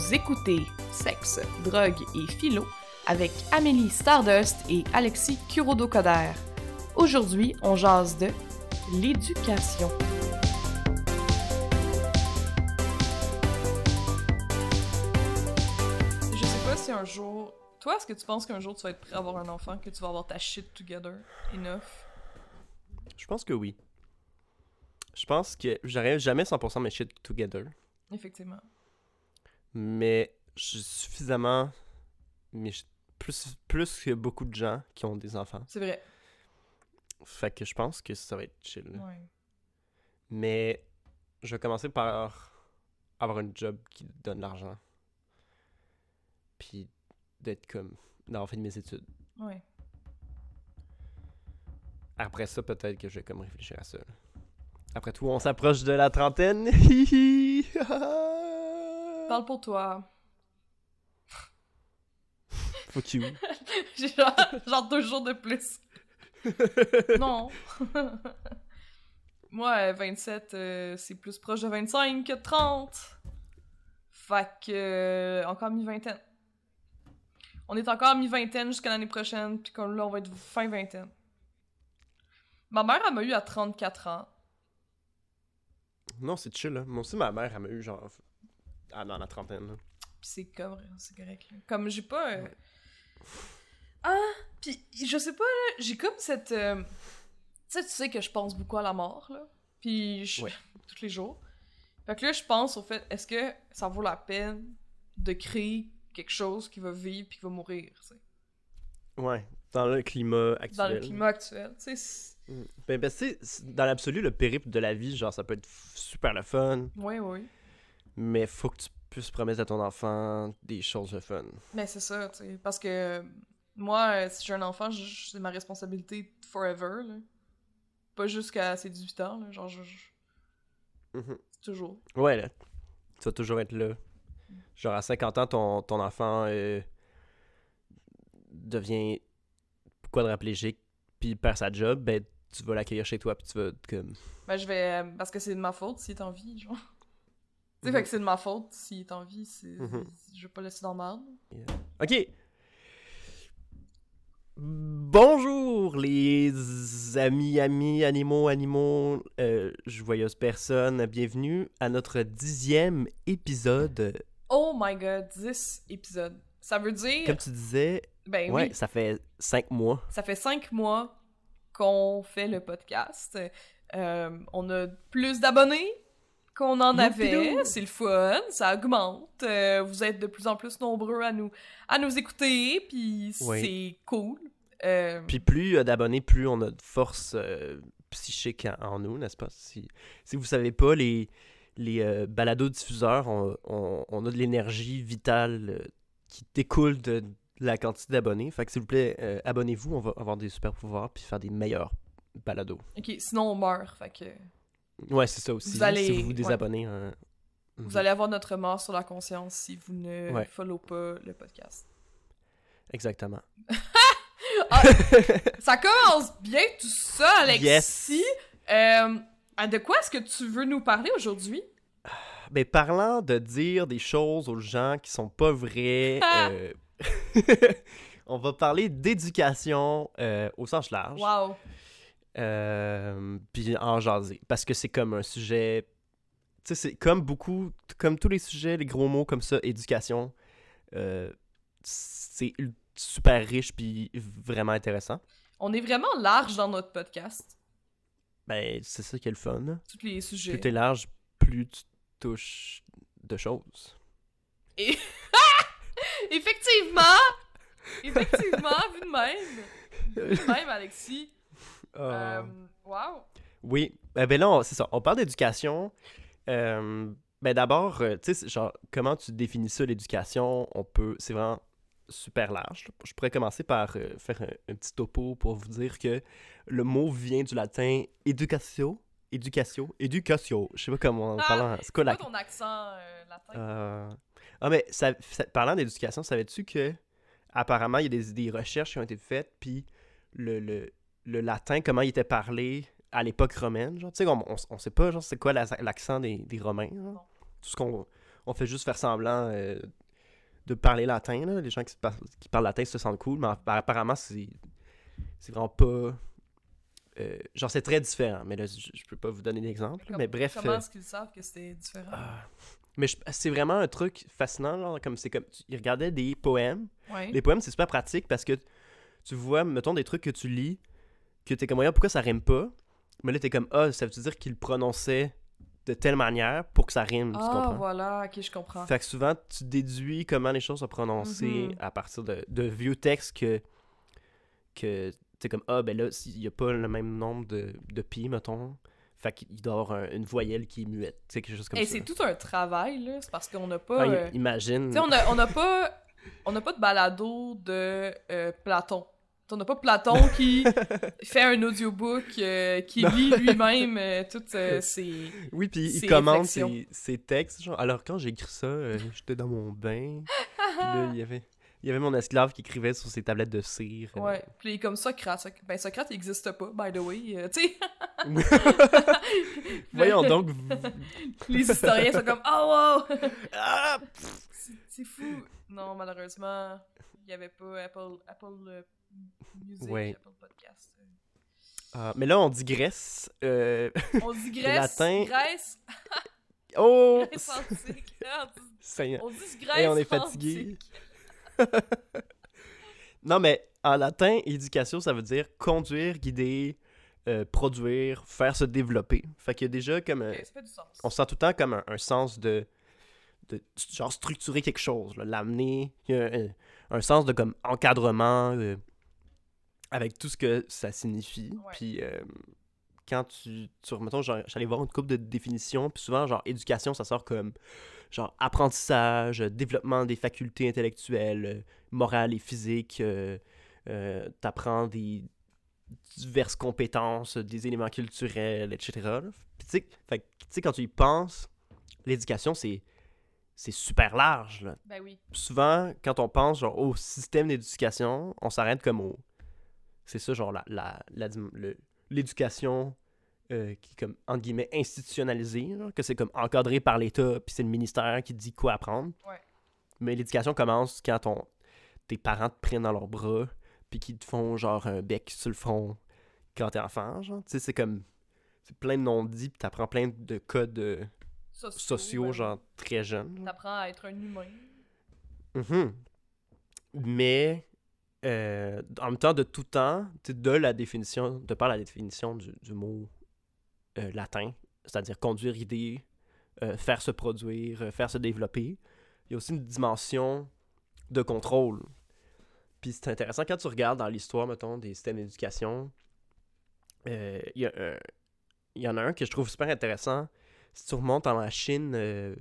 Vous écoutez Sexe, Drogue et Philo avec Amélie Stardust et Alexis Kurodo-Coder. Aujourd'hui, on jase de l'éducation. Je sais pas si un jour... Toi, est-ce que tu penses qu'un jour tu vas être prêt à avoir un enfant, que tu vas avoir ta shit together, enough? Je pense que oui. Je pense que j'aurais jamais 100% mes shit together, Effectivement. Mais j'ai suffisamment mes shit- plus plus que beaucoup de gens qui ont des enfants. C'est vrai. Fait que je pense que ça va être chill. Ouais. Mais je vais commencer par avoir un job qui donne de l'argent. Puis d'être comme d'avoir fait mes études. Ouais. Après ça, peut-être que je vais comme réfléchir à ça. Après tout, on s'approche de la trentaine. Parle pour toi. Fuck you. J'ai genre, genre deux jours de plus. non. Moi, euh, 27, euh, c'est plus proche de 25 que 30. Fait que. euh, encore mi-vingtaine. On est encore mi-vingtaine jusqu'à l'année prochaine, puis comme là, on va être fin vingtaine. Ma mère, elle m'a eu à 34 ans. Non, c'est chill, là. Moi aussi, ma mère, elle m'a eu genre. Ah, dans la trentaine, là. Puis c'est comme, c'est correct. là. Comme j'ai pas. euh, Ouais. Ah, puis je sais pas, là, j'ai comme cette. euh, Tu sais, tu sais que je pense beaucoup à la mort, là. Puis je... Ouais. tous les jours. Fait que là, je pense au fait, est-ce que ça vaut la peine de créer quelque chose qui va vivre puis qui va mourir, tu sais, Ouais. Dans le climat actuel. dans le climat actuel, tu sais. Mm. Ben, ben, c'est- dans l'absolu, le périple de la vie, genre, ça peut être super le fun, Ouais, ouais. Mais faut que tu puisses promettre à ton enfant des choses de fun. Mais c'est ça, tu sais. Parce que moi, euh, si j'ai un enfant, c'est ma responsabilité forever, là. Pas jusqu'à ses 18 ans, là. Genre, je- Mhm. toujours. Ouais, là. Tu vas toujours être là. Genre, à 50 ans, ton, ton enfant euh, devient quadraplégique, puis perd sa job, ben, tu vas l'accueillir chez toi, puis tu vas comme... Ben, je vais. euh, Parce que c'est de ma faute s'il est en vie, genre. Tu sais, fait que c'est de ma faute s'il est en vie. c'est- Mhm. Je vais pas le laisser dans le merde. OK. Bonjour les amis, amis, animaux, animaux, euh, joyeuses personnes. Bienvenue à notre dixième épisode. Oh my god, 10 épisodes. Ça veut dire. Comme tu disais, Ben ouais, oui, ça fait cinq mois. ça fait 5 mois qu'on fait le podcast. Euh, on a plus d'abonnés qu'on en avait. C'est le fun, ça augmente. Euh, vous êtes de plus en plus nombreux à nous, à nous écouter, puis Oui. c'est cool. Euh, Puis plus euh, d'abonnés, plus on a de force euh, psychique en, en nous, n'est-ce pas? Si, si vous savez pas, les, les euh, balados-diffuseurs, on, on- on a de l'énergie vitale euh, qui découle de la quantité d'abonnés. Fait que s'il vous plaît, euh, abonnez-vous, on va avoir des super pouvoirs puis faire des meilleurs balados. Ok, sinon on meurt, fait que... Ouais, c'est ça aussi. Vous allez- Si vous vous ouais. hein. Vous Mhm. allez avoir notre mort sur la conscience si vous ne Ouais. follow pas le podcast. Exactement. Ça commence bien tout ça, Alexis. Yes. Euh, ah, de quoi est-ce que tu veux nous parler aujourd'hui? Ben, parlant de dire des choses aux gens qui sont pas vraies, Ah! euh, on va parler d'éducation euh, au sens large. Wow. Euh, puis en jaser. Parce que c'est comme un sujet. Tu sais, c'est comme beaucoup. Comme tous les sujets, les gros mots comme ça, éducation, euh, c'est super riche puis vraiment intéressant. On est vraiment large dans notre podcast. Ben, c'est ça qui est le fun. Tous les sujets. Plus t'es large, plus tu touches de choses. Et... Effectivement! Effectivement, vu de même. Vu de même, Alexis. Euh, wow. Oui, eh ben là, c'est ça. On parle d'éducation. Euh, ben d'abord, euh, tu sais, genre, comment tu définis ça, l'éducation? On peut, c'est vraiment super large. Je pourrais commencer par euh, faire un, un petit topo pour vous dire que le mot vient du latin educatio, educatio, educatio. Je sais pas comment on Ah, parle. en- C'est quoi C'est la... quoi ton accent euh, latin? Euh, Ah, mais ça, ça- parlant d'éducation, savais-tu que apparemment, il y a des, des recherches qui ont été faites, puis le, le, le latin, comment il était parlé à l'époque romaine, genre, tu sais, on, on, on sait pas, genre, c'est quoi la- l'accent des, des Romains, genre. Tout ce qu'on on fait juste faire semblant euh, de parler latin. Là. Les gens qui, qui parlent latin se sentent cool, mais app- apparemment, c'est c'est vraiment pas. euh, genre, c'est très différent. Mais là, je, je peux pas vous donner d'exemple. Comme- Mais bref. Comment euh, est-ce qu'ils savent que c'était différent? ah. mais je- c'est vraiment un truc fascinant. Genre, comme c'est comme. Ils regardaient des poèmes. ouais. Les poèmes, c'est super pratique parce que tu vois, mettons, des trucs que tu lis, que t'es comme, Voyons, pourquoi ça rime pas? Mais là, t'es comme, ah, ça veut dire qu'il prononçait de telle manière pour que ça rime, tu Ah, comprends? voilà, ok, je comprends. Fait que souvent, tu déduis comment les choses sont prononcées Mhm. à partir de, de vieux textes que, que t'es comme, ah, ben là, il n'y a pas le même nombre de, de pi, mettons. Fait qu'il doit y avoir un- une voyelle qui est muette, tu sais, quelque chose comme Et ça. c'est tout un travail, là. C'est parce qu'on n'a pas. Ah, euh, imagine. Tu sais, on n'a on a pas. On n'a pas de balado de euh, Platon. On n'a pas Platon qui fait un audiobook, euh, qui lit lui-même euh, toutes euh, ses. Oui, puis il commente ses, ses textes. Genre, alors, quand j'ai écrit ça, euh, j'étais dans mon bain. puis là, il y avait, il y avait mon esclave qui écrivait sur ses tablettes de cire. Ouais. Puis comme Socrate. Soc- Ben, Socrate, il n'existe pas, by the way. tu sais. Voyons donc. Les historiens sont comme Oh wow! Ah! C'est c'est fou. Non, malheureusement, il n'y avait pas Apple, Apple Music, Ouais. Apple Podcast. euh. Ah, mais là, on digresse. Euh... On digresse. latin. Grèce. Oh! Grèce antique. Seigneur. On dit Grèce Et on est fatigué. Non, mais en latin, éducation, ça veut dire conduire, guider, euh, produire, faire se développer. Fait qu'il y a déjà comme. un- Ok, ça fait du sens. on sent tout le temps comme un, un sens de, de genre structurer quelque chose, l'amener, il y a un, un sens de comme encadrement euh, avec tout ce que ça signifie. Puis euh, quand tu, tu mettons, j'allais voir une coupe de définitions, puis souvent genre éducation, ça sort comme genre apprentissage, développement des facultés intellectuelles, morales et physiques, euh, euh, t'apprends des diverses compétences, des éléments culturels, etc. Puis tu sais, quand tu y penses, l'éducation, c'est c'est super large. Là. Ben oui. Souvent, quand on pense genre, au système d'éducation, on s'arrête comme au... C'est ça, genre, la, la, la- le- l'éducation euh, qui est comme, entre guillemets, institutionnalisée, que c'est comme encadré par l'État, puis c'est le ministère qui dit quoi apprendre. Ouais. Mais l'éducation commence quand ton, tes parents te prennent dans leurs bras, puis qu'ils te font genre un bec sur le front quand t'es enfant, genre. Tu sais, c'est comme... C'est plein de non-dits, puis t'apprends plein de codes euh, Sociaux, genre, très jeunes. là. T'apprends à être un humain. Mhm. Mais euh, en même temps, de tout temps, de la définition, de par la définition du, mot euh, latin, c'est-à-dire conduire, idée, euh, faire se produire, faire se développer, il y a aussi une dimension de contrôle. Puis c'est intéressant quand tu regardes dans l'histoire, mettons, des systèmes d'éducation, il y, y en a un que je trouve super intéressant. Si tu remontes dans la Chine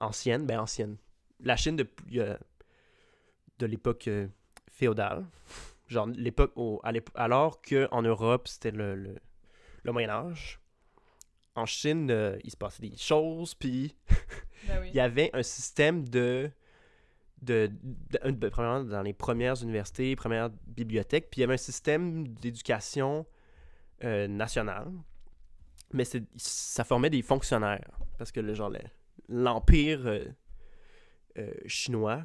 ancienne, ben ancienne, la Chine de, de l'époque féodale, genre l'époque alors qu'en Europe c'était le, le, le Moyen Âge. En Chine, euh, il se passait des choses, puis Ben oui. il y avait un système de, de, de- de- premièrement, dans les premières universités, premières bibliothèques, puis il y avait un système d'éducation euh, nationale, mais ça formait des fonctionnaires, parce que le genre le- l'empire euh, chinois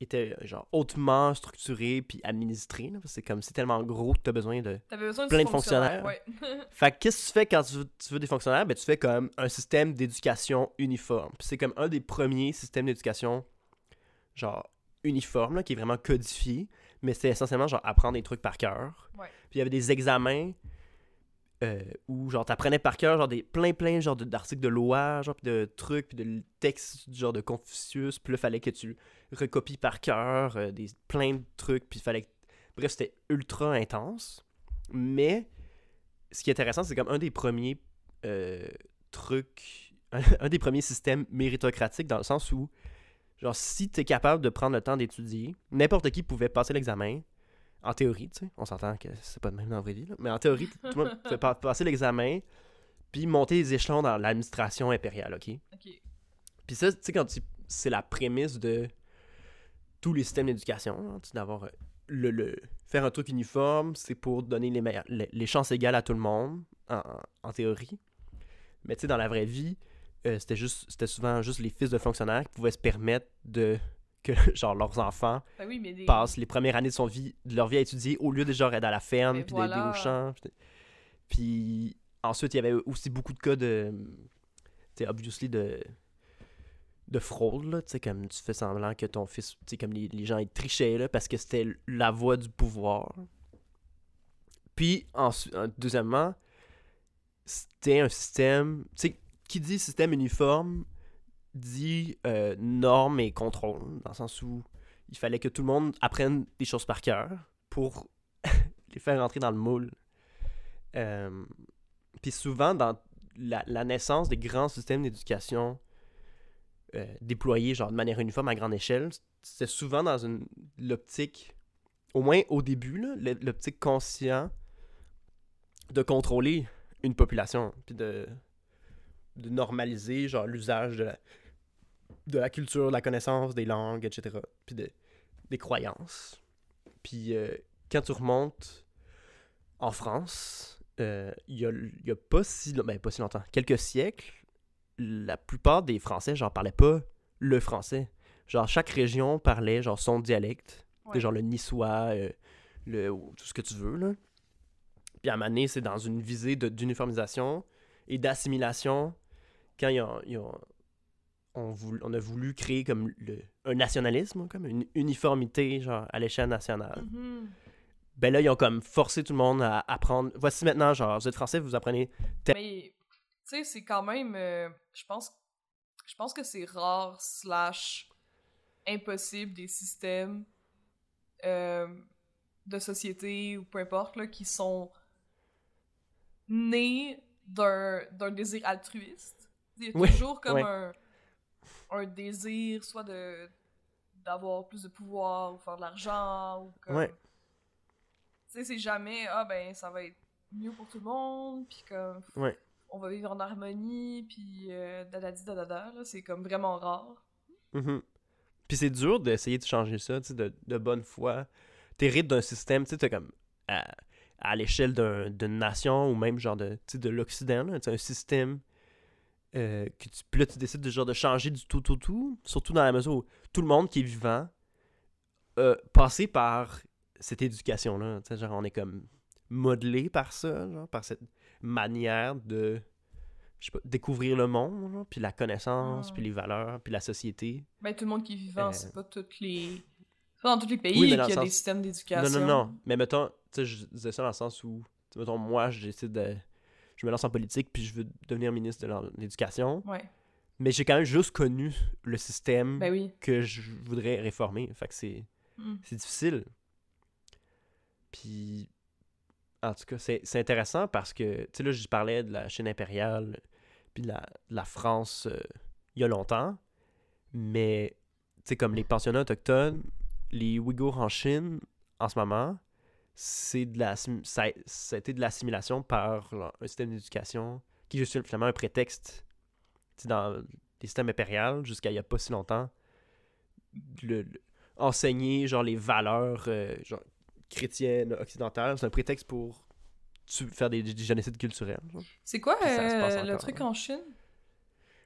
était genre hautement structuré puis administré, là, parce que comme c'est tellement gros que tu as besoin de besoin plein de fonctionnaires. Ouais. fait que qu'est-ce que tu fais quand tu veux, tu veux des fonctionnaires? Ben, tu fais comme un système d'éducation uniforme. C'est comme un des premiers systèmes d'éducation, genre, uniforme, là, qui est vraiment codifié. Mais c'est essentiellement, genre, apprendre des trucs par cœur. Ouais. Puis il y avait des examens euh, où, genre, t'apprenais par cœur, genre, des plein, plein, genre, d'articles de loi, genre, de trucs, puis de textes, genre, de Confucius. Puis là, fallait que tu recopies par cœur euh, des, plein de trucs. Puis fallait que... Bref, c'était ultra intense. Mais ce qui est intéressant, c'est comme un des premiers euh, trucs, un, des premiers systèmes méritocratiques dans le sens où, genre, si tu es capable de prendre le temps d'étudier, n'importe qui pouvait passer l'examen, en théorie, tu sais, on s'entend que c'est pas de même dans la vraie vie, là, mais en théorie, tout le monde passer l'examen, puis monter les échelons dans l'administration impériale, ok? Ok. Puis ça, tu sais, quand tu- c'est la prémisse de tous les systèmes d'éducation, hein, d'avoir euh, le, le- faire un truc uniforme, c'est pour donner les, meilleures- les, les chances égales à tout le monde, en, en- en théorie. Mais tu sais, dans la vraie vie, euh, c'était juste c'était souvent juste les fils de fonctionnaires qui pouvaient se permettre de que genre leurs enfants Ben oui, mais des... passent les premières années de son vie de leur vie à étudier au lieu de genre être à la ferme Mais puis d'aider aux champs puis, puis ensuite il y avait aussi beaucoup de cas de tu sais obviously de de fraude là tu sais comme tu fais semblant que ton fils tu sais comme les, les gens ils trichaient là parce que c'était la voie du pouvoir. Puis ensuite deuxièmement c'était un système tu sais qui dit système uniforme dit euh, normes et contrôle, dans le sens où il fallait que tout le monde apprenne des choses par cœur pour les faire rentrer dans le moule. Euh, Puis souvent, dans la, naissance des grands systèmes d'éducation euh, déployés genre de manière uniforme à grande échelle, c'est souvent dans une l'optique, au moins au début, l'optique conscient de contrôler une population, puis de, de normaliser genre l'usage de la, de la culture, de la connaissance, des langues, etc. Puis de, des croyances. Puis euh, quand tu remontes en France, euh, il y, a, y a pas si, ben, pas si longtemps, quelques siècles, la plupart des Français, genre, parlaient pas le français. Genre, chaque région parlait, genre, son dialecte. Ouais. genre le niçois, euh, le, tout ce que tu veux, là. Puis à un moment donné, c'est dans une visée d'uniformisation et d'assimilation quand ils ont- ils ont- on, voulu- on a voulu créer comme le, un nationalisme, comme une uniformité genre à l'échelle nationale. Mhm. Ben là, ils ont comme forcé tout le monde à apprendre. Voici maintenant, genre, vous êtes français, vous apprenez. Mais, tu sais, c'est quand même. euh, je pense je pense que c'est rare, slash, impossible des systèmes euh, de société ou peu importe, là, qui sont nés d'un désir altruiste. Il y a toujours comme un, un désir, soit de d'avoir plus de pouvoir ou faire de l'argent ou comme... Ouais. Tu sais, c'est jamais, ah ben, ça va être mieux pour tout le monde, puis comme, on va vivre en harmonie, puis euh, dadadi dadada, là, c'est comme vraiment rare. Mhm. Puis c'est dur d'essayer de changer ça, tu sais, de, de bonne foi. T'hérites d'un système, tu sais, t'as comme à, à l'échelle d'un- d'une nation ou même genre de, de l'Occident, un système euh, que tu, puis là, tu décides de, genre, de changer du tout, tout, tout, surtout dans la mesure où tout le monde qui est vivant a passé par cette éducation-là, tu sais, genre on est comme modelé par ça, genre, par cette manière de, je sais pas, découvrir le monde, genre, puis la connaissance, Mm. puis les valeurs, puis la société. Ben, tout le monde qui est vivant, Euh. c'est pas toutes les... Pas dans tous les pays Oui, qu'il y a des systèmes Non, d'éducation. non, non. Mais mettons, tu sais, je disais ça dans le sens où, mettons, moi, j'essaie de. Je me lance en politique, puis je veux devenir ministre de l'éducation. Ouais, Mais j'ai quand même juste connu le système ben oui. que je voudrais réformer. Fait que c'est Mm. c'est difficile. Puis, en tout cas, c'est c'est intéressant parce que, tu sais, là, je parlais de la Chine impériale, puis de la, de la France euh, il y a longtemps. Mais, tu sais, comme les pensionnats autochtones, les Ouïghours en Chine, en ce moment, c'est de la, ça, ça a été de l'assimilation par là, un système d'éducation qui est juste finalement un prétexte. Dans les systèmes impériaux, jusqu'à il n'y a pas si longtemps, le, le- enseigner genre les valeurs euh, genre, chrétiennes occidentales, c'est un prétexte pour faire des, des génocides culturels. C'est quoi euh, le truc hein. en Chine?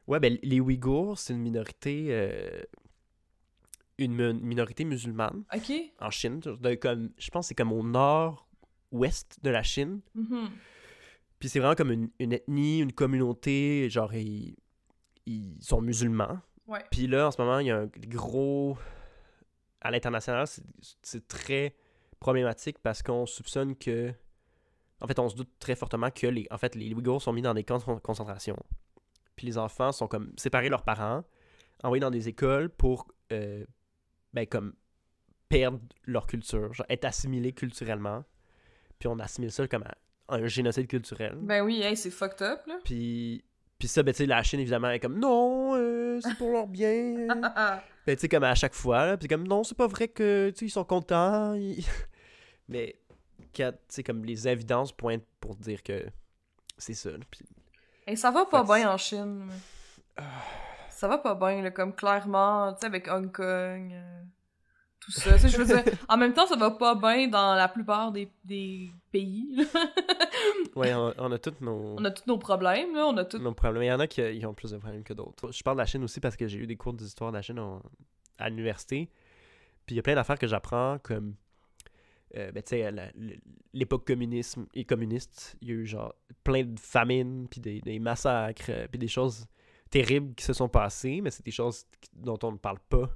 Ouais, ben les Ouïghours, c'est une minorité euh, une mi- minorité musulmane en Chine, de comme je pense que c'est comme au nord-ouest de la Chine. Mhm. Puis c'est vraiment comme une, une ethnie, une communauté, genre ils, ils sont musulmans. Ouais. Puis là, en ce moment, il y a un gros... À l'international, c'est- très problématique parce qu'on soupçonne que... En fait, on se doute très fortement que les, en fait, les Ouïghours sont mis dans des camps de con- concentration. Puis les enfants sont comme séparés de leurs parents, envoyés dans des écoles pour, euh, ben, comme, perdre leur culture, genre être assimilés culturellement. Puis on assimile ça comme un génocide culturel. Ben oui, hey, c'est fucked up, là. Puis, puis ça, ben, tu sais, la Chine, évidemment, est comme non, euh, c'est pour leur bien. ben, tu sais, comme à chaque fois, là, puis comme non, c'est pas vrai que, tu sais, ils sont contents. ils- Mais, tu sais, comme les évidences pointent pour dire que c'est ça. là, puis- Et ça va pas bien en Chine. Ça va pas bien, là, comme clairement, tu sais, avec Hong Kong. euh, tout ça. Je veux dire, en même temps, ça va pas bien dans la plupart des, des pays. Ouais, on, on a tous nos, on a tous nos problèmes, là. On a tous... nos problèmes. Il y en a qui qui ont plus de problèmes que d'autres. Je parle de la Chine aussi parce que j'ai eu des cours d'histoire de la Chine en- à l'université. Puis il y a plein d'affaires que j'apprends comme. euh, ben, tu sais, l'époque communisme et communiste, il y a eu genre plein de famines, puis des, des massacres, euh, puis des choses terribles qui se sont passées, mais c'est des choses dont on ne parle pas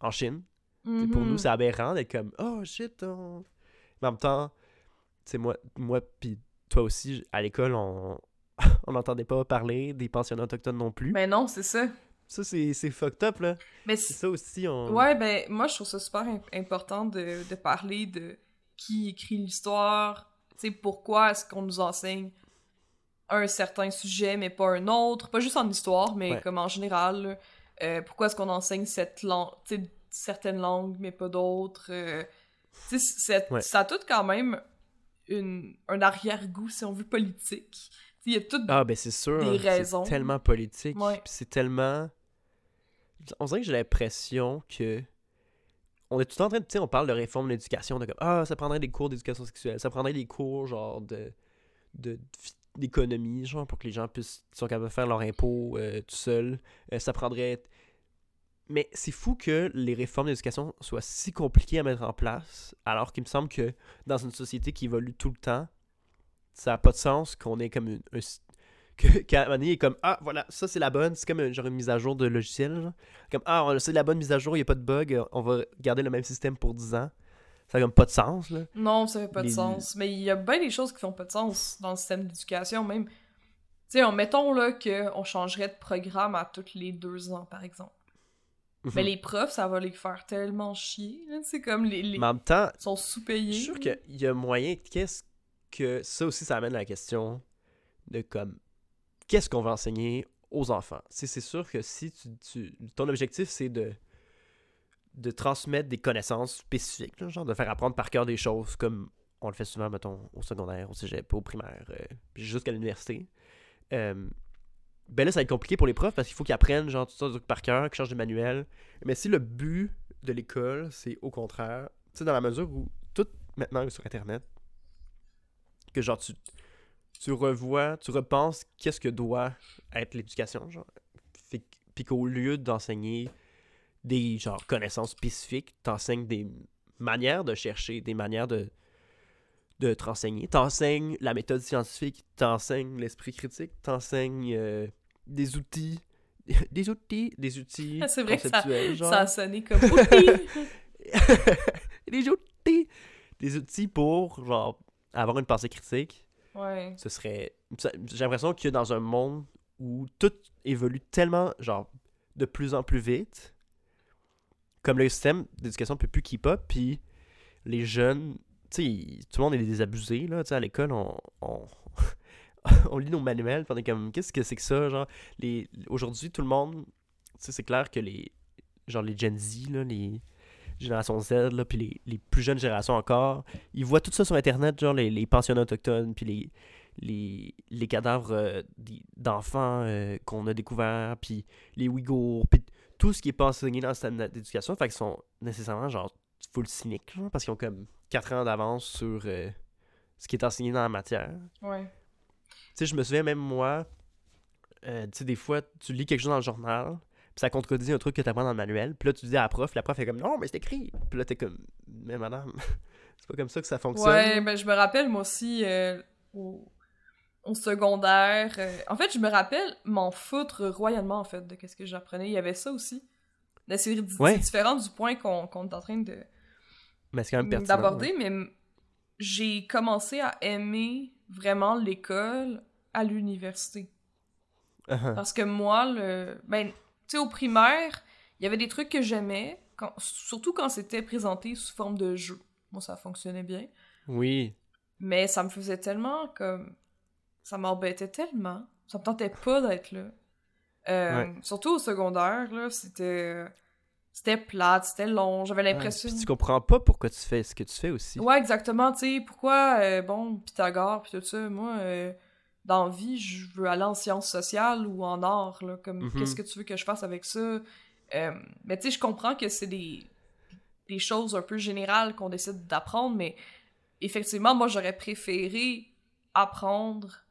en Chine. Pour Mhm. nous, c'est aberrant d'être comme Oh shit, on... Mais en même temps, sais, moi, moi puis toi aussi, à l'école, on on n'entendait pas parler des pensionnats autochtones non plus. Mais non, c'est ça. Ça, c'est c'est fucked up, là. Mais C'est c'est- ça aussi, on... Ouais, ben, moi, je trouve ça super im- important de, de parler de qui écrit l'histoire, tu sais, pourquoi est-ce qu'on nous enseigne un certain sujet, mais pas un autre, pas juste en histoire, mais Ouais. comme en général. Euh, pourquoi est-ce qu'on enseigne cette langue, certaines langues, mais pas d'autres, euh, c'est- Ouais. ça a tout quand même une, un arrière-goût, si on veut, politique. Il y a tout Ah, ben c'est sûr. Des c'est raisons. tellement politique. Ouais. C'est tellement... On dirait que j'ai l'impression que... On est tout en train de... Tu sais, on parle de réforme de l'éducation, de comme... Ah, ça prendrait des cours d'éducation sexuelle. Ça prendrait des cours, genre, de... de d'économie, genre, pour que les gens puissent... soient capables de faire leur impôt euh, tout seuls. Euh, ça prendrait... Mais c'est fou que les réformes d'éducation soient si compliquées à mettre en place, alors qu'il me semble que dans une société qui évolue tout le temps, ça n'a pas de sens qu'on ait comme une, un, que, qu'à est comme Ah, voilà, ça c'est la bonne. C'est comme un- genre une mise à jour de logiciel. genre. Comme Ah, c'est la bonne mise à jour, il n'y a pas de bug, on va garder le même système pour 10 ans. Ça n'a comme pas de sens. Là. Non, ça fait pas de sens. Mais il y a bien des choses qui font pas de sens dans le système d'éducation, même. Tu sais, mettons là qu'on changerait de programme à tous les deux ans, par exemple. Mais Mhm. les profs, ça va les faire tellement chier. C'est comme les, les... Mais en même temps, ils sont sous-payés. je suis sûr qu'il y a moyen. Qu'est-ce que. Ça aussi, ça amène à la question de comme. Qu'est-ce qu'on va enseigner aux enfants? C'est c'est sûr que si tu, tu- ton objectif, c'est de de transmettre des connaissances spécifiques, là, genre de faire apprendre par cœur des choses comme on le fait souvent, mettons, au secondaire, au cégep, au primaire, euh, jusqu'à l'université. Euh, ben là, ça va être compliqué pour les profs parce qu'il faut qu'ils apprennent genre tout ça par cœur, qu'ils changent de manuel. Mais si le but de l'école, c'est au contraire, tu sais, dans la mesure où tout maintenant est sur Internet, que genre tu, tu revois, tu repenses qu'est-ce que doit être l'éducation, genre. Puis qu'au lieu d'enseigner des genre connaissances spécifiques, t'enseignes des manières de chercher, des manières de de te renseigner. T'enseignes la méthode scientifique, t'enseignes l'esprit critique, t'enseignes euh, des outils, des outils, des outils C'est vrai que ça- genre. Ça a sonné comme des outils, des outils pour genre avoir une pensée critique. ouais. Ce serait, j'ai l'impression que dans un monde où tout évolue tellement genre de plus en plus vite, comme le système d'éducation peut plus keep up, puis les jeunes, tu sais, tout le monde est des abusés là, tu sais, à l'école on, on, lit nos manuels, on est comme qu'est-ce que c'est que ça, genre les aujourd'hui tout le monde, tu sais, c'est clair que les genre les Gen Z là, les générations Z là, puis les, les plus jeunes générations encore, ils voient tout ça sur internet, genre les, les pensionnats autochtones, puis les les, les cadavres euh, d'enfants euh, qu'on a découverts, puis les Ouïghours, puis tout ce qui est pas enseigné dans le système d'éducation, fait qu'ils sont nécessairement genre full cyniques, genre, parce qu'ils ont comme 4 ans d'avance sur euh, ce qui est enseigné dans la matière. Ouais. Tu sais, je me souviens même moi, euh, tu sais, des fois, tu lis quelque chose dans le journal, puis ça contredit un truc que tu apprends dans le manuel, puis là, tu dis à la prof, la prof est comme non, mais c'est écrit. Puis là, t'es comme, mais madame, c'est pas comme ça que ça fonctionne. Ouais, ben je me rappelle moi aussi euh, au, au secondaire. euh, en fait, je me rappelle m'en foutre royalement en fait de qu'est-ce que j'apprenais. Il y avait ça aussi. Mais c'est Ouais. différent du point qu'on est en train de Mais c'est quand même pertinent. d'aborder, ouais. mais j'ai commencé à aimer vraiment l'école à l'université. Uh-huh. Parce que moi, le. Ben, tu sais, au primaire, il y avait des trucs que j'aimais, surtout quand c'était présenté sous forme de jeu. Moi, ça fonctionnait bien. Oui. Mais ça me faisait tellement comme. Ça m'embêtait tellement. Ça me tentait pas d'être là. Euh, Ouais. Surtout au secondaire, là, c'était. C'était plate, c'était long, j'avais l'impression. Puis tu comprends pas pourquoi tu fais ce que tu fais aussi. Ouais, exactement, tu sais, pourquoi, euh, bon, Pythagore, pis tout ça, moi, euh, dans la vie, je veux aller en sciences sociales ou en art, là, comme, Mhm. qu'est-ce que tu veux que je fasse avec ça? Euh, mais tu sais, je comprends que c'est des... des choses un peu générales qu'on décide d'apprendre, mais effectivement, moi, j'aurais préféré apprendre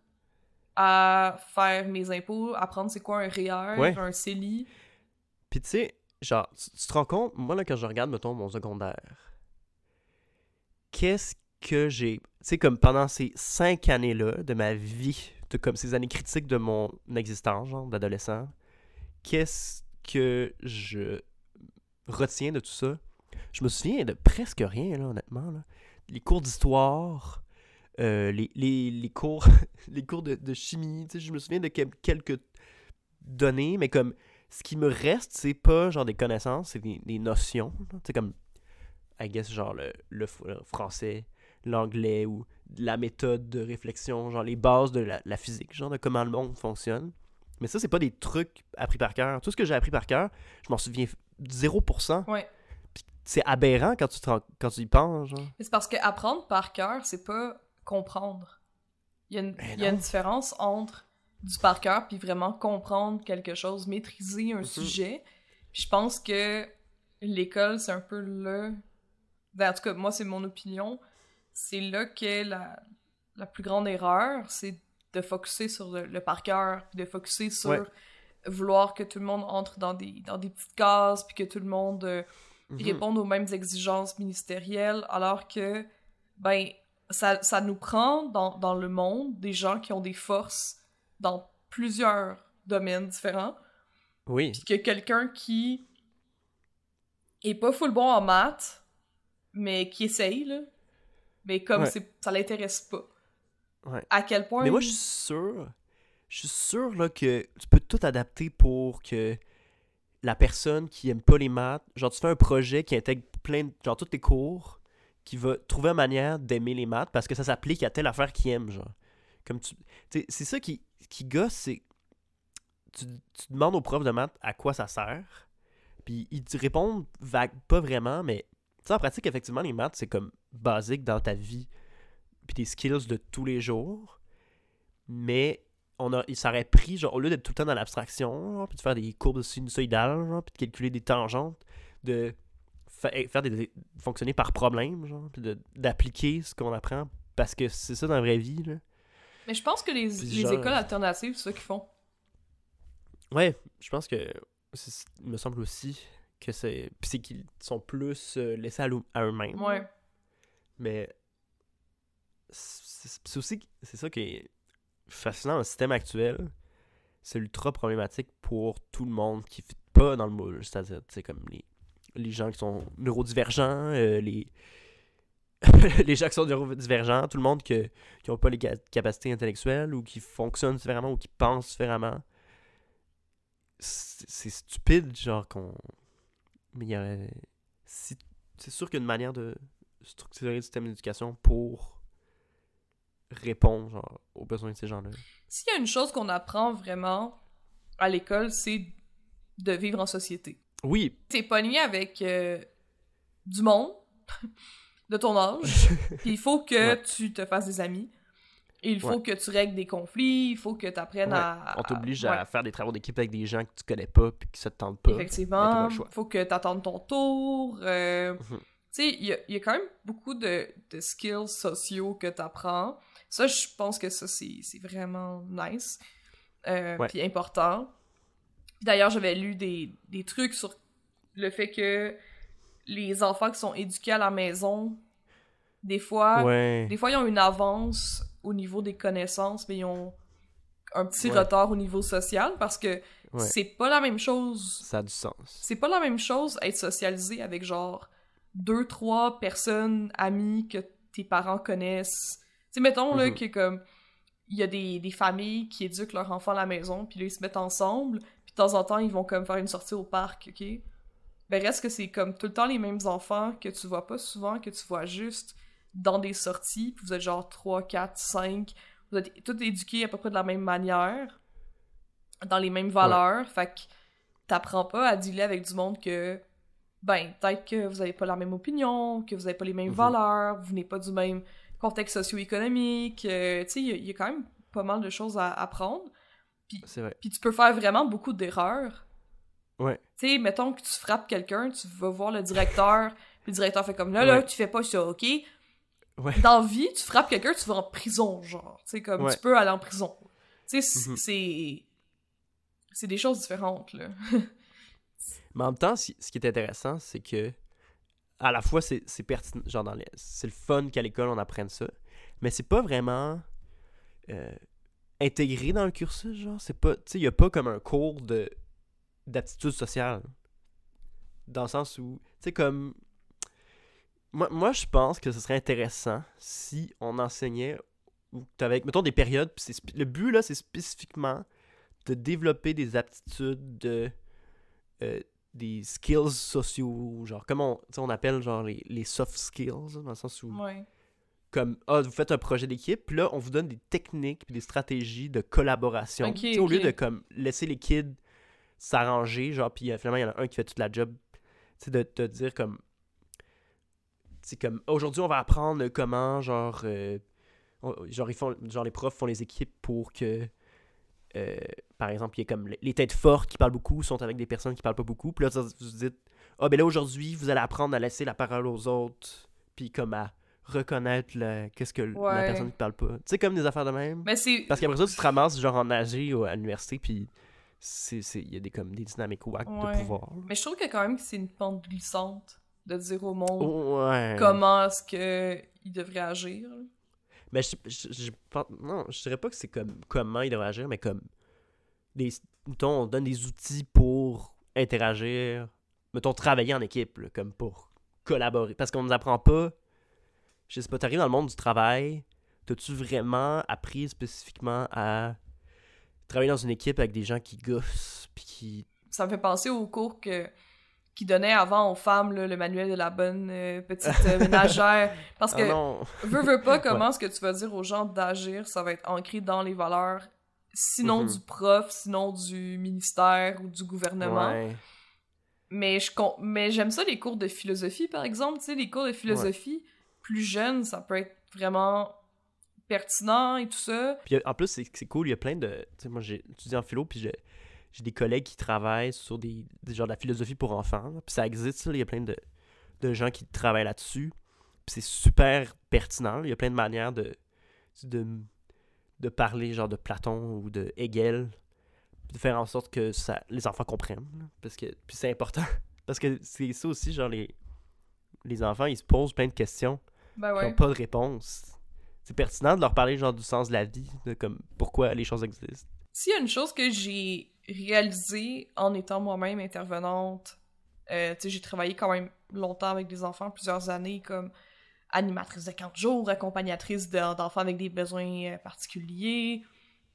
à faire mes impôts, apprendre c'est quoi un REER, Ouais. un CELI. Puis tu sais, genre, tu, tu te rends compte, moi là, quand je regarde, mettons, mon secondaire, qu'est-ce que j'ai. Tu sais, comme pendant ces cinq années-là de ma vie, de comme ces années critiques de mon existence, genre, d'adolescent, qu'est-ce que je retiens de tout ça? Je me souviens de presque rien, là, honnêtement. Là. Les cours d'histoire, euh, les, les, les cours, les cours de, de chimie, tu sais, je me souviens de quel- quelques données, mais comme ce qui me reste, c'est pas genre des connaissances, c'est des, des notions. Tu sais, comme, I guess, genre le, le français, l'anglais ou la méthode de réflexion, genre les bases de la, la physique, genre de comment le monde fonctionne. Mais ça, c'est pas des trucs appris par cœur. Tout ce que j'ai appris par cœur, je m'en souviens 0%. Ouais. C'est aberrant quand tu, te quand tu y penses, c'est parce que apprendre par cœur, c'est pas comprendre. Il y a une, Ben il y a une différence entre du par cœur puis vraiment comprendre quelque chose, maîtriser un Mhm. sujet. Je pense que l'école, c'est un peu le. Ben, en tout cas, moi, c'est mon opinion. C'est là que la, la plus grande erreur, c'est de focuser sur le, le par cœur, puis de focuser sur Ouais. vouloir que tout le monde entre dans des, dans des petites cases, puis que tout le monde. euh, Mhm. puis répondre aux mêmes exigences ministérielles, alors que, ben, ça, ça nous prend dans, dans le monde des gens qui ont des forces dans plusieurs domaines différents, Oui. puis que quelqu'un qui est pas full bon en maths, mais qui essaye, là, mais comme Ouais. ça l'intéresse pas. Ouais. À quel point... Mais moi, je suis sûr, je suis sûr là, que tu peux tout adapter pour que la personne qui aime pas les maths, genre tu fais un projet qui intègre plein de, genre tous tes cours, qui va trouver une manière d'aimer les maths parce que ça s'applique à telle affaire qu'il aime, genre. Comme tu, c'est ça qui, qui gosse, c'est tu, tu demandes aux profs de maths à quoi ça sert, puis ils te répondent pas vraiment, mais tu sais, en pratique, effectivement, les maths, c'est comme basique dans ta vie, puis tes skills de tous les jours. Mais on a, il s'aurait pris, genre, au lieu d'être tout le temps dans l'abstraction, puis de faire des courbes sinusoïdales, puis de calculer des tangentes, de faire des, des- fonctionner par problème, genre, puis d'appliquer ce qu'on apprend, parce que c'est ça dans la vraie vie, là. Mais je pense que les, les genre- écoles alternatives, c'est ça qu'ils font. Ouais, je pense que c'est- il me semble aussi que c'est puis c'est qu'ils sont plus euh, laissés à, eux-mêmes. Ouais. Mais c'est c'est aussi c'est ça qui est fascinant dans le système actuel. C'est ultra problématique pour tout le monde qui ne fit pas dans le moule. C'est-à-dire, sais, comme les, les gens qui sont neurodivergents, euh, les, les gens qui sont neurodivergents, tout le monde que- qui n'ont pas les ca- capacités intellectuelles ou qui fonctionnent différemment ou qui pensent différemment. C'est stupide, genre qu'on. Mais il y a. si- C'est sûr qu'il y a une manière de structurer le système d'éducation pour répondre genre, aux besoins de ces gens-là. S'il y a une chose qu'on apprend vraiment à l'école, c'est de vivre en société. Oui, T'es pogné avec euh, du monde de ton âge, il faut que Ouais. tu te fasses des amis. Il faut Ouais. que tu règles des conflits, il faut que tu apprennes Ouais. à... on t'oblige à faire des travaux d'équipe avec des gens que tu connais pas puis qui se te tentent pas. Effectivement, choix. faut que tu attendes ton tour. euh, Mhm. Tu sais, il y a, il y a quand même beaucoup de, de skills sociaux que tu apprends. Ça, je pense que ça, c'est vraiment nice. Euh. Puis important. Puis D'ailleurs, j'avais lu des, des trucs sur le fait que les enfants qui sont éduqués à la maison, des fois, Ouais. des fois, ils ont une avance au niveau des connaissances, mais ils ont un petit Ouais. retard au niveau social parce que Ouais. c'est pas la même chose Ça a du sens. c'est pas la même chose être socialisé avec genre deux, trois personnes amies que tes parents connaissent. Tu sais, mettons là Mhm. que comme il y a des, des familles qui éduquent leurs enfants à la maison, puis là ils se mettent ensemble, puis de temps en temps ils vont comme faire une sortie au parc, ok? Ben reste que c'est comme tout le temps les mêmes enfants que tu vois pas souvent, que tu vois juste dans des sorties, puis vous êtes genre 3, 4, 5, vous êtes tous éduqués à peu près de la même manière, dans les mêmes valeurs, fait que t'apprends pas à dealer avec du monde que, ben, peut-être que vous avez pas la même opinion, que vous avez pas les mêmes Mhm. valeurs, vous venez pas du même contexte socio-économique, euh, tu sais, il y a- il y, a quand même pas mal de choses à apprendre, C'est vrai. puis tu peux faire vraiment beaucoup d'erreurs. Ouais. Tu sais, mettons que tu frappes quelqu'un, tu vas voir le directeur Le directeur fait comme là, là, tu fais pas ça, ok? Ouais. Dans la vie, tu frappes quelqu'un, tu vas en prison, genre. Tu sais, comme Ouais. tu peux aller en prison. Tu sais, Mhm. c'est. C'est des choses différentes, là. Mais en même temps, ce qui est intéressant, c'est que à la fois c'est c'est pertinent, genre dans les, c'est le fun qu'à l'école on apprenne ça, mais c'est pas vraiment euh, intégré dans le cursus, genre? C'est pas, tu sais, il y a pas comme un cours de d'aptitude sociale, dans le sens où, tu sais comme moi, moi je pense que ce serait intéressant si on enseignait ou avec mettons des périodes, sp- le but là c'est spécifiquement de développer des aptitudes de euh, des skills sociaux, genre, comment on, on appelle genre les, les soft skills, dans le sens où, Ouais. Comme, ah, vous faites un projet d'équipe, puis là, on vous donne des techniques puis des stratégies de collaboration. Ok, Tu sais, Au lieu de, comme, laisser les kids s'arranger, genre, puis euh, finalement, il y en a un qui fait toute la job, tu sais, de te dire comme, c'est comme, aujourd'hui, on va apprendre comment, genre, euh, on- genre, ils font, genre, les profs font les équipes pour que euh, par exemple, il y a comme les- têtes fortes qui parlent beaucoup sont avec des personnes qui parlent pas beaucoup. Puis là, vous vous dites, ah, ben là, aujourd'hui, vous allez apprendre à laisser la parole aux autres, puis comme à reconnaître le- qu'est-ce que la personne qui parle pas. Tu sais, comme des affaires de même. Mais c'est. Parce qu'après ça, tu te ramasses genre en AG ou à l'université, puis c'est c'est- il y a des, comme, des dynamiques wack Ouais. de pouvoir. Mais je trouve que quand même que c'est une pente glissante de dire au monde Oh, Ouais. comment est-ce que il devrait agir. Mais je, je, non, je dirais pas que c'est comme comment il devrait agir, mais comme des, mettons, on donne des outils pour interagir, mettons, travailler en équipe, là, comme pour collaborer. Parce qu'on nous apprend pas, je sais pas, t'arrives dans le monde du travail, t'as-tu vraiment appris spécifiquement à travailler dans une équipe avec des gens qui gossent, puis qui... Ça me fait penser au cours que qui donnait avant aux femmes là, le manuel de la bonne euh, petite euh, ménagère. Parce Ah que non! veux, veux pas, comment est-ce que tu vas dire aux gens d'agir, ça va être ancré dans les valeurs, sinon Mhm. du prof, sinon du ministère ou du gouvernement. Ouais. Mais je mais j'aime ça les cours de philosophie, par exemple. Tu sais, les cours de philosophie, plus jeunes, ça peut être vraiment pertinent et tout ça. Puis en plus, c'est cool, il y a plein de. Moi, j'ai étudié en philo, puis j'ai des collègues qui travaillent sur des, genres de la philosophie pour enfants. Puis ça existe, là, il y a plein de, de gens qui travaillent là-dessus. Puis c'est super pertinent. Il y a plein de manières de, de, parler, genre de Platon ou de Hegel, de faire en sorte que les enfants comprennent. Parce que, puis c'est important. Parce que c'est ça aussi, genre, les, les enfants, ils se posent plein de questions Ben qui ouais. n'ont pas de réponse. C'est pertinent de leur parler genre du sens de la vie, de comme pourquoi les choses existent. S'il y a une chose que j'ai réalisée en étant moi-même intervenante, euh, tu sais, j'ai travaillé quand même longtemps avec des enfants, plusieurs années, comme animatrice de camp de jour, accompagnatrice de- d'enfants avec des besoins euh, particuliers.